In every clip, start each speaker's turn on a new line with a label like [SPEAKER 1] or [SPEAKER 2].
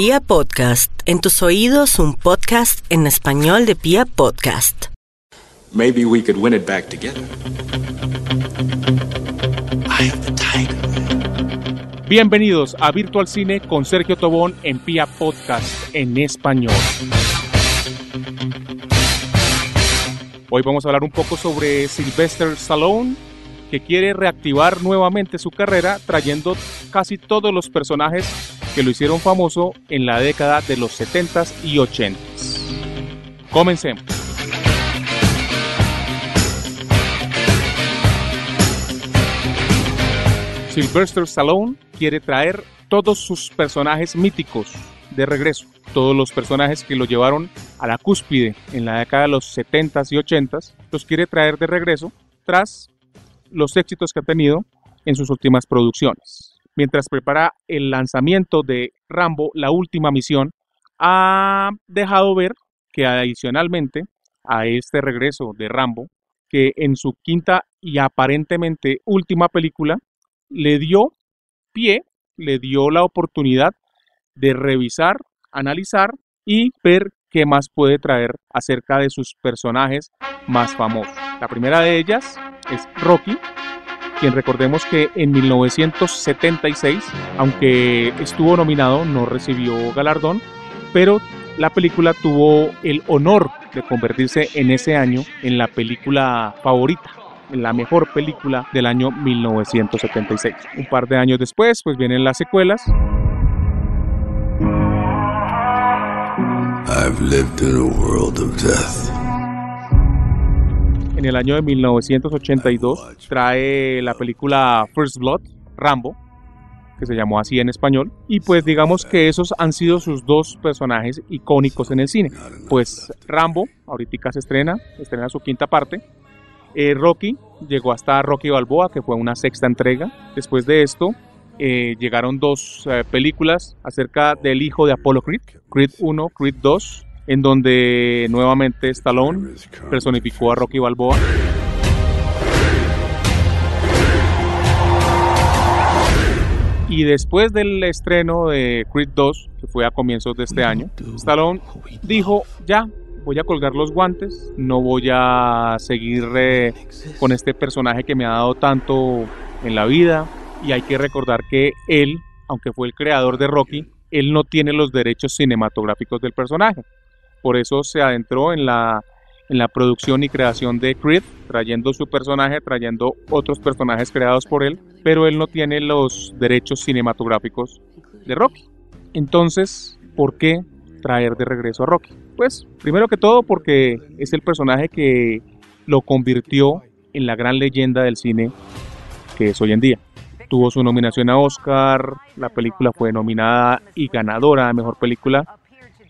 [SPEAKER 1] Pia Podcast, en tus oídos un podcast en español de Pia Podcast.
[SPEAKER 2] Maybe we could win it back together. I have the tiger.
[SPEAKER 3] Bienvenidos a Virtual Cine con Sergio Tobón en Pia Podcast en español. Hoy vamos a hablar un poco sobre Sylvester Stallone, que quiere reactivar nuevamente su carrera trayendo casi todos los personajes que lo hicieron famoso en la década de los 70s y 80s. Comencemos. Sylvester Stallone quiere traer todos sus personajes míticos de regreso, todos los personajes que lo llevaron a la cúspide en la década de los 70s y 80s, los quiere traer de regreso tras los éxitos que ha tenido en sus últimas producciones. Mientras prepara el lanzamiento de Rambo, la última misión, ha dejado ver que adicionalmente a este regreso de Rambo, que en su quinta y aparentemente última película, le dio pie, le dio la oportunidad de revisar, analizar y ver qué más puede traer acerca de sus personajes más famosos. La primera de ellas es Rocky, quien recordemos que en 1976, aunque estuvo nominado, no recibió galardón, pero la película tuvo el honor de convertirse en ese año en la película favorita en la mejor película del año 1976. Un par de años después, pues vienen las secuelas.
[SPEAKER 4] I've lived in a world of death.
[SPEAKER 3] En el año de 1982 trae la película First Blood, Rambo, que se llamó así en español, y pues digamos que esos han sido sus dos personajes icónicos en el cine. Pues Rambo, ahorita se estrena, estrena su quinta parte, eh, Rocky llegó hasta Rocky Balboa, que fue una sexta entrega. Después de esto, eh, llegaron dos eh, películas acerca del hijo de Apollo Creed, Creed 1, Creed 2, en donde nuevamente Stallone personificó a Rocky Balboa. Y después del estreno de Creed 2, que fue a comienzos de este año, Stallone dijo, ya, voy a colgar los guantes, no voy a seguir eh, con este personaje que me ha dado tanto en la vida. Y hay que recordar que él, aunque fue el creador de Rocky, él no tiene los derechos cinematográficos del personaje. Por eso se adentró en la, en la producción y creación de Creed, trayendo su personaje, trayendo otros personajes creados por él, pero él no tiene los derechos cinematográficos de Rocky. Entonces, ¿por qué traer de regreso a Rocky? Pues, primero que todo porque es el personaje que lo convirtió en la gran leyenda del cine que es hoy en día. Tuvo su nominación a Oscar, la película fue nominada y ganadora de Mejor Película.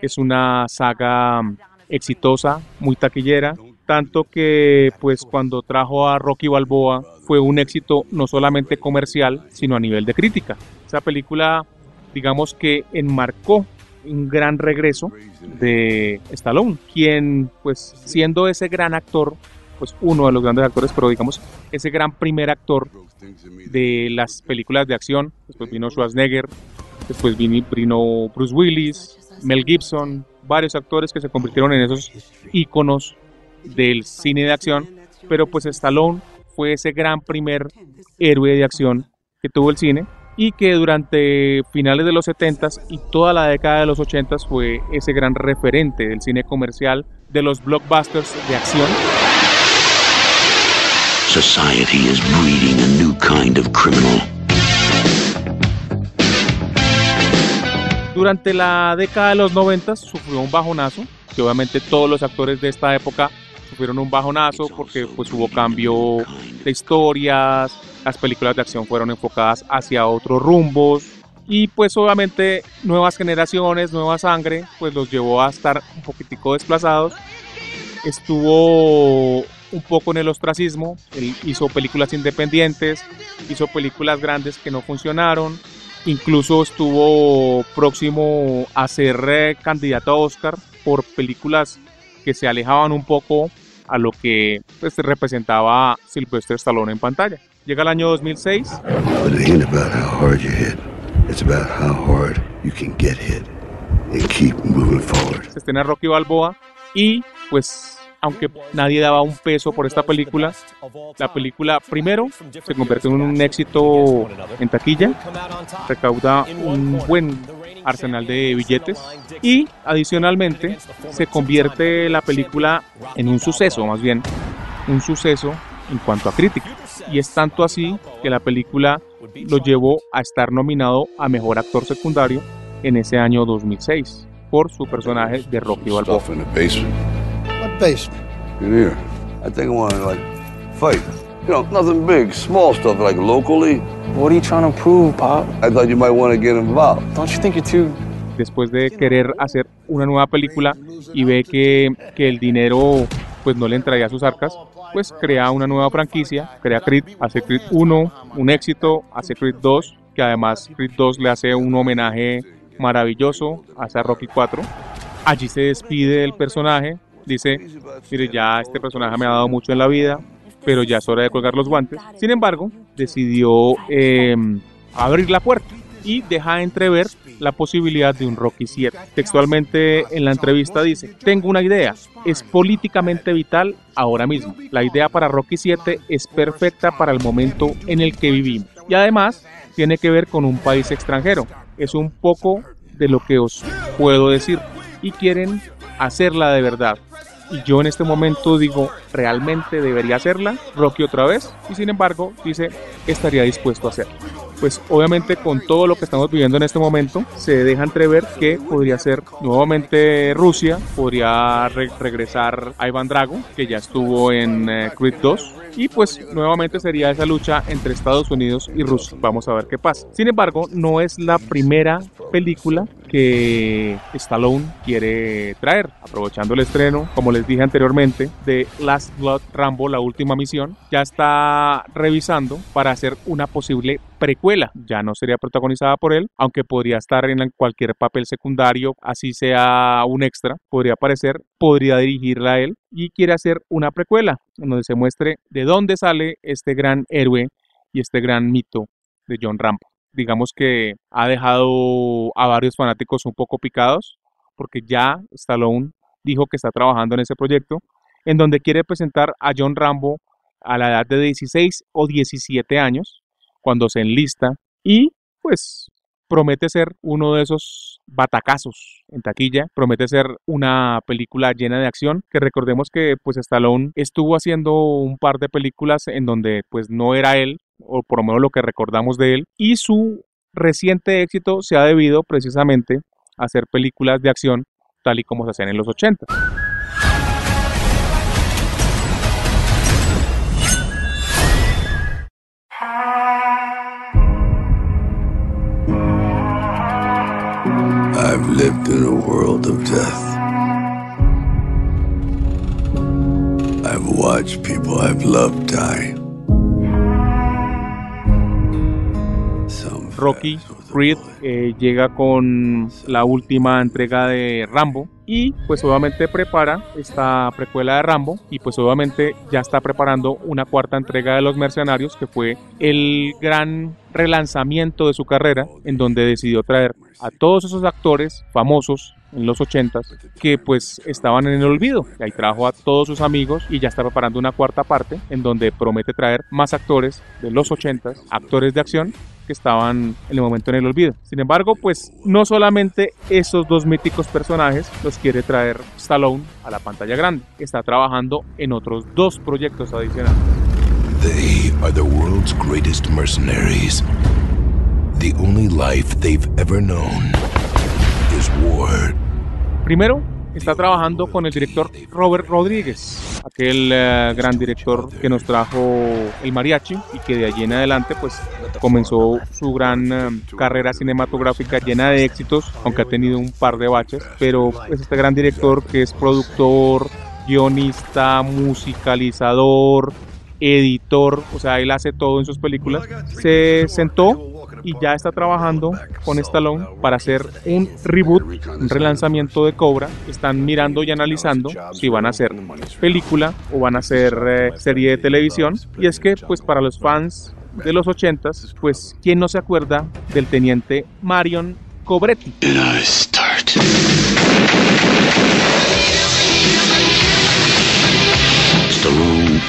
[SPEAKER 3] Es una saga exitosa, muy taquillera, tanto que pues cuando trajo a Rocky Balboa fue un éxito no solamente comercial, sino a nivel de crítica. Esa película, digamos que enmarcó un gran regreso de Stallone, quien pues siendo ese gran actor, pues uno de los grandes actores, pero digamos ese gran primer actor de las películas de acción, después vino Schwarzenegger, después vino Bruce Willis, Mel Gibson, varios actores que se convirtieron en esos íconos del cine de acción, pero pues Stallone fue ese gran primer héroe de acción que tuvo el cine y que durante finales de los 70s y toda la década de los 80s fue ese gran referente del cine comercial, de los blockbusters de acción.
[SPEAKER 4] Society is breeding a new kind of criminal.
[SPEAKER 3] Durante la década de los 90 sufrió un bajonazo, que obviamente todos los actores de esta época sufrieron un bajonazo porque pues hubo cambio de historias, las películas de acción fueron enfocadas hacia otros rumbos y pues obviamente nuevas generaciones, nueva sangre, pues los llevó a estar un poquitico desplazados. Estuvo un poco en el ostracismo, él hizo películas independientes, hizo películas grandes que no funcionaron, incluso estuvo próximo a ser eh, candidato a Oscar por películas que se alejaban un poco a lo que pues, representaba Sylvester Stallone en pantalla. Llega el año 2006.
[SPEAKER 4] But it ain't about how hard you hit. It's about how hard you can get hit.
[SPEAKER 5] and keep moving forward.
[SPEAKER 3] se estrena Rocky Balboa y pues aunque nadie daba un peso por esta película, la película primero se convierte en un éxito en taquilla, recauda un buen arsenal de billetes y adicionalmente se convierte la película en un suceso, más bien un suceso en cuanto a crítica. Y es tanto así que la película lo llevó a estar nominado a Mejor Actor Secundario en ese año 2006 por su personaje de Rocky Balboa.
[SPEAKER 5] Basement. In here.
[SPEAKER 6] I think I want to like fight. You know, nothing big, small stuff like locally.
[SPEAKER 7] What are you trying to prove, Pop?
[SPEAKER 6] I thought you might want to get involved.
[SPEAKER 7] Don't you think you're too
[SPEAKER 3] después de querer hacer una nueva película y ve que, que el dinero pues no le entraría a sus arcas, pues crea una nueva franquicia, crea Creed, hace Creed 1, un éxito, hace Creed 2, que además Creed 2 le hace un homenaje maravilloso, hace a Rocky 4. Allí se despide del personaje, dice, mire, ya este personaje me ha dado mucho en la vida, pero ya es hora de colgar los guantes. Sin embargo, decidió eh, abrir la puerta y deja entrever la posibilidad de un Rocky 7. Textualmente en la entrevista dice, tengo una idea, es políticamente vital ahora mismo. La idea para Rocky 7 es perfecta para el momento en el que vivimos. Y además tiene que ver con un país extranjero. Es un poco de lo que os puedo decir. Y quieren hacerla de verdad. Y yo en este momento digo, ¿realmente debería hacerla? Rocky otra vez. Y sin embargo, dice, estaría dispuesto a hacerla pues obviamente con todo lo que estamos viviendo en este momento, se deja entrever que podría ser nuevamente Rusia, podría re regresar a Iván Drago, que ya estuvo en eh, Creed 2, y pues nuevamente sería esa lucha entre Estados Unidos y Rusia. Vamos a ver qué pasa. Sin embargo, no es la primera película que Stallone quiere traer, aprovechando el estreno, como les dije anteriormente, de Last Blood Rambo, la última misión, ya está revisando para hacer una posible precuela. Ya no sería protagonizada por él, aunque podría estar en cualquier papel secundario, así sea un extra, podría aparecer, podría dirigirla él y quiere hacer una precuela donde se muestre de dónde sale este gran héroe y este gran mito de John Rambo. Digamos que ha dejado a varios fanáticos un poco picados porque ya Stallone dijo que está trabajando en ese proyecto en donde quiere presentar a John Rambo a la edad de 16 o 17 años cuando se enlista y pues promete ser uno de esos batacazos en taquilla, promete ser una película llena de acción, que recordemos que pues Stallone estuvo haciendo un par de películas en donde pues no era él, o por lo menos lo que recordamos de él, y su reciente éxito se ha debido precisamente a hacer películas de acción tal y como se hacían en los 80.
[SPEAKER 5] I've lived in a world of death. I've watched people I've loved die.
[SPEAKER 3] Rocky Creed eh, llega con la última entrega de Rambo y pues obviamente prepara esta precuela de Rambo y pues obviamente ya está preparando una cuarta entrega de Los Mercenarios que fue el gran relanzamiento de su carrera en donde decidió traer a todos esos actores famosos en los 80s que pues estaban en el olvido. Ahí trajo a todos sus amigos y ya está preparando una cuarta parte en donde promete traer más actores de los 80s, actores de acción que estaban en el momento en el olvido. Sin embargo, pues no solamente esos dos míticos personajes los quiere traer Stallone a la pantalla grande. Está trabajando en otros dos proyectos adicionales.
[SPEAKER 8] They are the world's greatest mercenaries. The only life they've ever known is war.
[SPEAKER 3] Primero, está trabajando con el director Robert Rodríguez, aquel eh, gran director que nos trajo el mariachi y que de allí en adelante pues comenzó su gran eh, carrera cinematográfica llena de éxitos, aunque ha tenido un par de baches, pero es este gran director que es productor, guionista, musicalizador, editor, o sea, él hace todo en sus películas, se sentó y ya está trabajando con Stallone para hacer un reboot, un relanzamiento de Cobra. Están mirando y analizando si van a hacer película o van a hacer eh, serie de televisión. Y es que, pues para los fans de los 80s, pues, ¿quién no se acuerda del teniente Marion Cobretti?
[SPEAKER 4] Stallone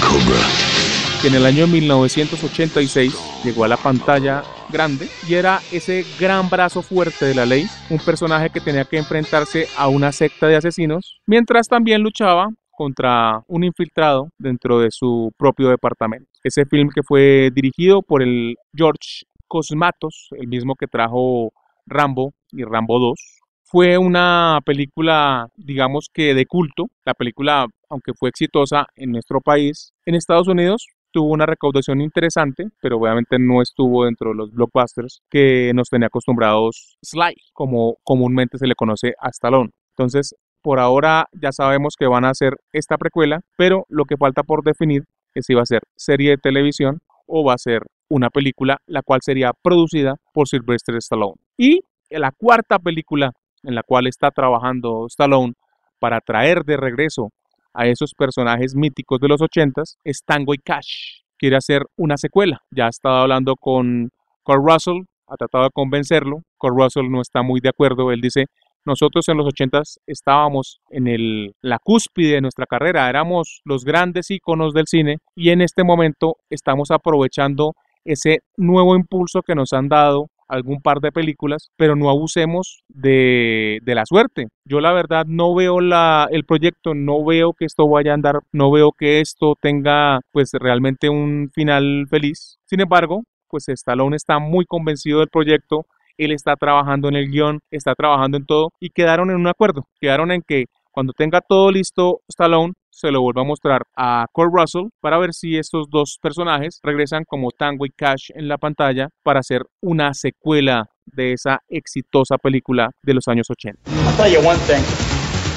[SPEAKER 4] Cobra.
[SPEAKER 3] Que en el año 1986 llegó a la pantalla grande y era ese gran brazo fuerte de la ley, un personaje que tenía que enfrentarse a una secta de asesinos, mientras también luchaba contra un infiltrado dentro de su propio departamento. Ese film que fue dirigido por el George Cosmatos, el mismo que trajo Rambo y Rambo 2, fue una película, digamos que de culto. La película, aunque fue exitosa en nuestro país, en Estados Unidos tuvo una recaudación interesante, pero obviamente no estuvo dentro de los blockbusters que nos tenía acostumbrados Sly, como comúnmente se le conoce a Stallone. Entonces, por ahora ya sabemos que van a hacer esta precuela, pero lo que falta por definir es si va a ser serie de televisión o va a ser una película, la cual sería producida por Sylvester Stallone. Y la cuarta película en la cual está trabajando Stallone para traer de regreso a esos personajes míticos de los 80s es Tango y Cash. Quiere hacer una secuela. Ya ha estado hablando con Kurt Russell, ha tratado de convencerlo. Kurt Russell no está muy de acuerdo. Él dice, nosotros en los 80s estábamos en el, la cúspide de nuestra carrera, éramos los grandes íconos del cine y en este momento estamos aprovechando ese nuevo impulso que nos han dado algún par de películas, pero no abusemos de, de, la suerte. Yo la verdad no veo la, el proyecto, no veo que esto vaya a andar, no veo que esto tenga pues realmente un final feliz. Sin embargo, pues Stallone está muy convencido del proyecto, él está trabajando en el guion, está trabajando en todo y quedaron en un acuerdo, quedaron en que cuando tenga todo listo Stallone, se lo vuelva a mostrar a Kurt Russell para ver si estos dos personajes regresan como Tango y Cash en la pantalla para hacer una secuela de esa exitosa película de los años 80.
[SPEAKER 9] I'll tell you one thing.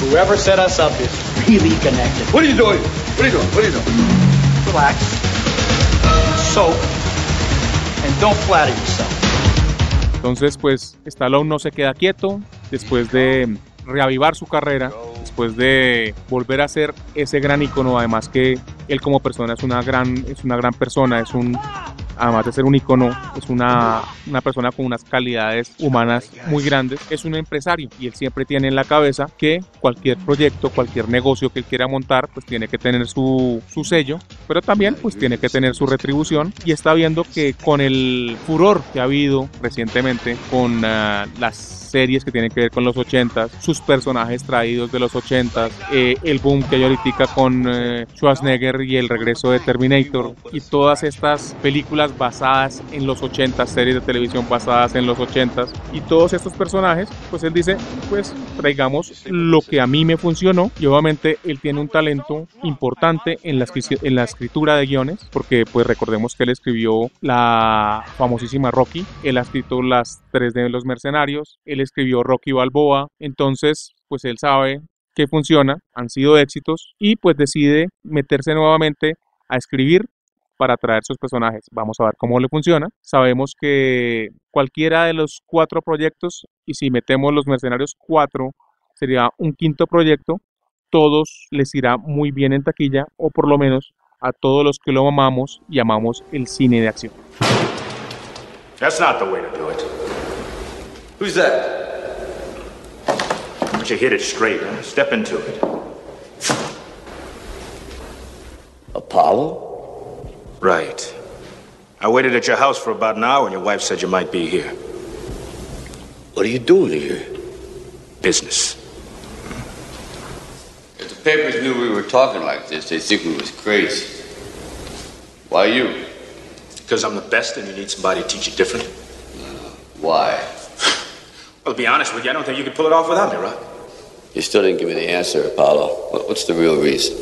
[SPEAKER 9] Whoever set us up is really connected.
[SPEAKER 6] What are you doing? What are you doing? What are you doing?
[SPEAKER 9] Relax. Soak. And don't flatter yourself.
[SPEAKER 3] Entonces, pues, Stallone no se queda quieto después de reavivar su carrera, después de volver a ser ese gran icono, además que él como persona es una gran, es una gran persona, es un, además de ser un icono, es una, una persona con unas calidades humanas muy grandes, es un empresario y él siempre tiene en la cabeza que cualquier proyecto, cualquier negocio que él quiera montar, pues tiene que tener su, su sello, pero también pues tiene que tener su retribución y está viendo que con el furor que ha habido recientemente con uh, las series que tienen que ver con los 80s, sus personajes traídos de los 80s, eh, el boom que hay ahorita con eh, Schwarzenegger y el regreso de Terminator y todas estas películas basadas en los 80s, series de televisión basadas en los 80s y todos estos personajes, pues él dice, pues traigamos lo que a mí me funcionó y obviamente él tiene un talento importante en la, en la escritura de guiones, porque pues recordemos que él escribió la famosísima Rocky, él ha escrito las tres de los mercenarios, él escribió Rocky Balboa, entonces pues él sabe que funciona, han sido éxitos y pues decide meterse nuevamente a escribir para traer sus personajes. Vamos a ver cómo le funciona. Sabemos que cualquiera de los cuatro proyectos, y si metemos los mercenarios cuatro, sería un quinto proyecto, todos les irá muy bien en taquilla, o por lo menos a todos los que lo amamos y amamos el cine de acción.
[SPEAKER 2] That's not the way to do it.
[SPEAKER 6] Who's that?
[SPEAKER 2] But you hit it straight, huh? Step into it.
[SPEAKER 6] Apollo?
[SPEAKER 2] Right. I waited at your house for about an hour and your wife said you might be here.
[SPEAKER 6] What are you doing here?
[SPEAKER 2] Business.
[SPEAKER 10] If the papers knew we were talking like this, they'd think we was crazy. Why you?
[SPEAKER 2] Because I'm the best and you need somebody to teach you different?
[SPEAKER 10] Why?
[SPEAKER 2] Well, to be honest with you, I don't think you could pull it off without me, Rock.
[SPEAKER 10] You still didn't give me the answer, Apollo. What's the real reason?